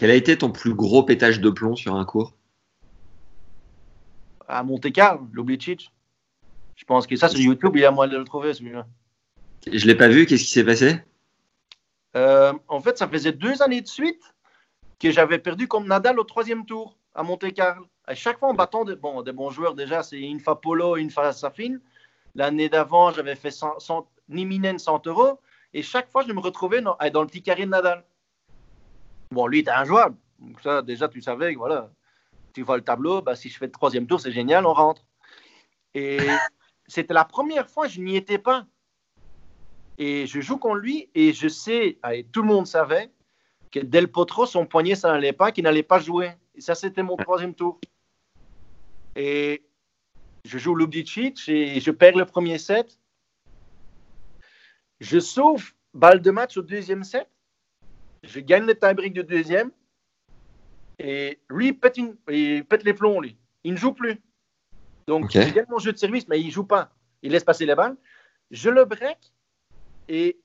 Quel a été ton plus gros pétage de plomb sur un cours? À Monte-Carlo, l'Oblicic. Je pense que ça, sur YouTube, il y a moyen de le trouver, celui-là. Je l'ai pas vu, qu'est-ce qui s'est passé? Euh, en fait, ça faisait deux années de suite que j'avais perdu comme Nadal au troisième tour à Monte-Carlo. À chaque fois en battant des, bon, des bons joueurs, déjà, c'est une fois Polo, une fois Safin. L'année d'avant, j'avais fait 100, 100, Niminen 100 euros. Et chaque fois, je me retrouvais dans, dans le petit carré de Nadal. Bon, lui, était injouable. Donc ça, déjà, tu savais que voilà, tu vois le tableau, bah, si je fais le troisième tour, c'est génial, on rentre. Et c'était la première fois, je n'y étais pas. Et je joue contre lui et je sais, et tout le monde savait, que Del Potro, son poignet, ça n'allait pas, qu'il n'allait pas jouer. Et ça, c'était mon troisième tour. Et je joue Lubicic et je perds le premier set. Je sauve balle de match au deuxième set. Je gagne le tie-break du deuxième. Et lui, il pète, une- il pète les plombs, lui. Il ne joue plus. Donc, Ok. je gagne mon jeu de service, mais il ne joue pas. Il laisse passer les balles. Je le break. Et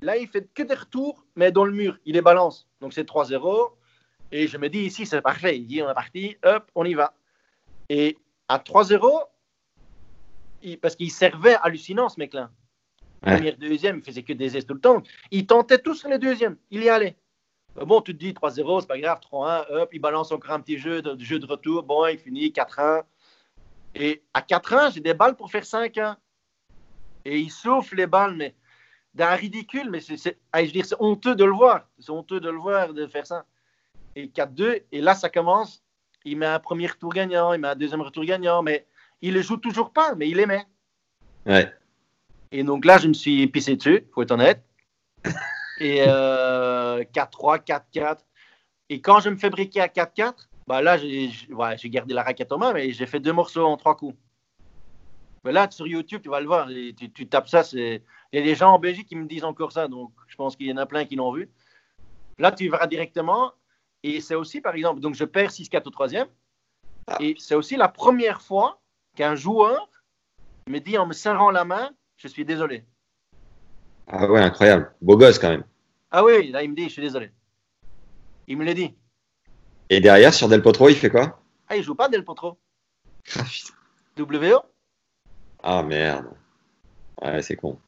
là, il fait que des retours, mais dans le mur. Il les balance. Donc, c'est 3-0. Et je me dis, ici, c'est parfait. Il dit, on est parti. Hop, on y va. Et à 3-0, il- parce qu'il servait hallucinant, ce mec-là. Première, deuxième, il faisait que des aises tout le temps. Il tentait tous les deuxièmes. Il y allait. Euh, Bon, tu te dis 3-0, c'est pas grave, 3-1, hop, il balance encore un petit jeu de, jeu de retour. Bon, il finit 4-1. Et à 4-1, j'ai des balles pour faire 5-1. Et il souffle les balles, mais d'un ridicule, mais c'est, ah, je veux dire, c'est honteux de le voir. C'est honteux de le voir, de faire ça. Et 4-2, et là, ça commence. Il met un premier retour gagnant, il met un deuxième retour gagnant, mais il le joue toujours pas, mais il met. Ouais. Et donc là, je me suis pissé dessus, faut être honnête. Et euh, 4-3, 4-4. Et quand je me fais briquer à 4-4, bah là, j'ai ouais, gardé la raquette en main, mais j'ai fait deux morceaux en trois coups. Mais là, sur YouTube, tu vas le voir. Tu, tu tapes ça. Il y a des gens en Belgique qui me disent encore ça, donc je pense qu'il y en a plein qui l'ont vu. Là, tu verras directement. Et c'est aussi, par exemple, donc je perds 6-4 au troisième. Et c'est aussi la première fois qu'un joueur me dit en me serrant la main, je suis désolé. Ah ouais, incroyable. Beau gosse quand même. Ah oui, là, il me dit, je suis désolé. Il me l'a dit. Et derrière, sur Del Potro, il fait quoi? Ah, il joue pas Del Potro. Ah, putain. WO. Ah merde. Ouais, c'est con.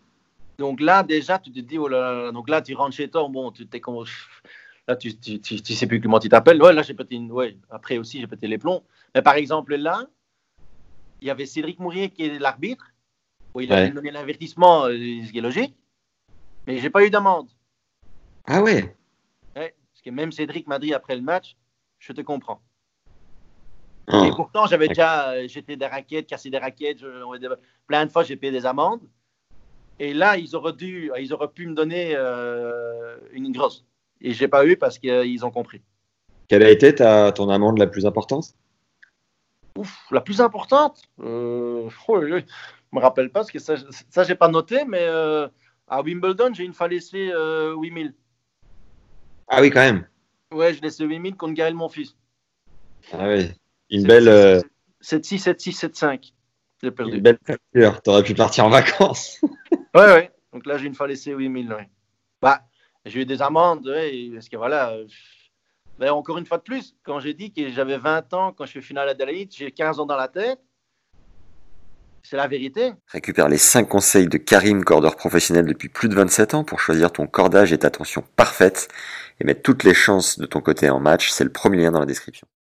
Donc là, déjà, tu te dis, oh là là, là. donc là, tu rentres chez toi, bon, tu t'es comme... Là, tu, tu, tu, tu sais plus comment tu t'appelles. Ouais, là, j'ai pété une... Ouais, après aussi, j'ai pété les plombs. Mais par exemple, là, il y avait Cédric Mourier qui est l'arbitre. Bon, il a Ouais. donné l'avertissement, euh, ce qui est logique. Mais j'ai pas eu d'amende. Ah ouais? Ouais, parce que même Cédric m'a dit après le match, je te comprends. Oh. Et pourtant, j'avais déjà euh, jeté des raquettes, cassé des raquettes, je- plein de fois, j'ai payé des amendes. Et là, ils auraient, dû, ils auraient pu me donner euh, une grosse. Et j'ai pas eu parce qu'ils ont compris. Quelle a été ta, ton amende la plus importante? Ouf, la plus importante? Euh, oh, me rappelle pas parce que ça, ça j'ai pas noté, mais euh, à Wimbledon, j'ai une fois laissé euh, 8000. Ah oui, quand même. Ouais, je laissé 8000 contre Gaël, mon fils. Ah oui. Une belle, euh, 7-6, 7-6, 7-5. J'ai perdu. une belle facture. T'aurais pu partir en vacances. Ouais, ouais. Donc là, j'ai une fois laissé 8000. Ouais. Bah, j'ai eu des amendes, ouais, parce que voilà. euh, ben, encore une fois de plus, quand j'ai dit que j'avais 20 ans quand je fais finale à Adelaide, j'ai 15 ans dans la tête. C'est la vérité. Récupère les 5 conseils de Karim, cordeur professionnel depuis plus de 27 ans pour choisir ton cordage et ta tension parfaite et mettre toutes les chances de ton côté en match. C'est le premier lien dans la description.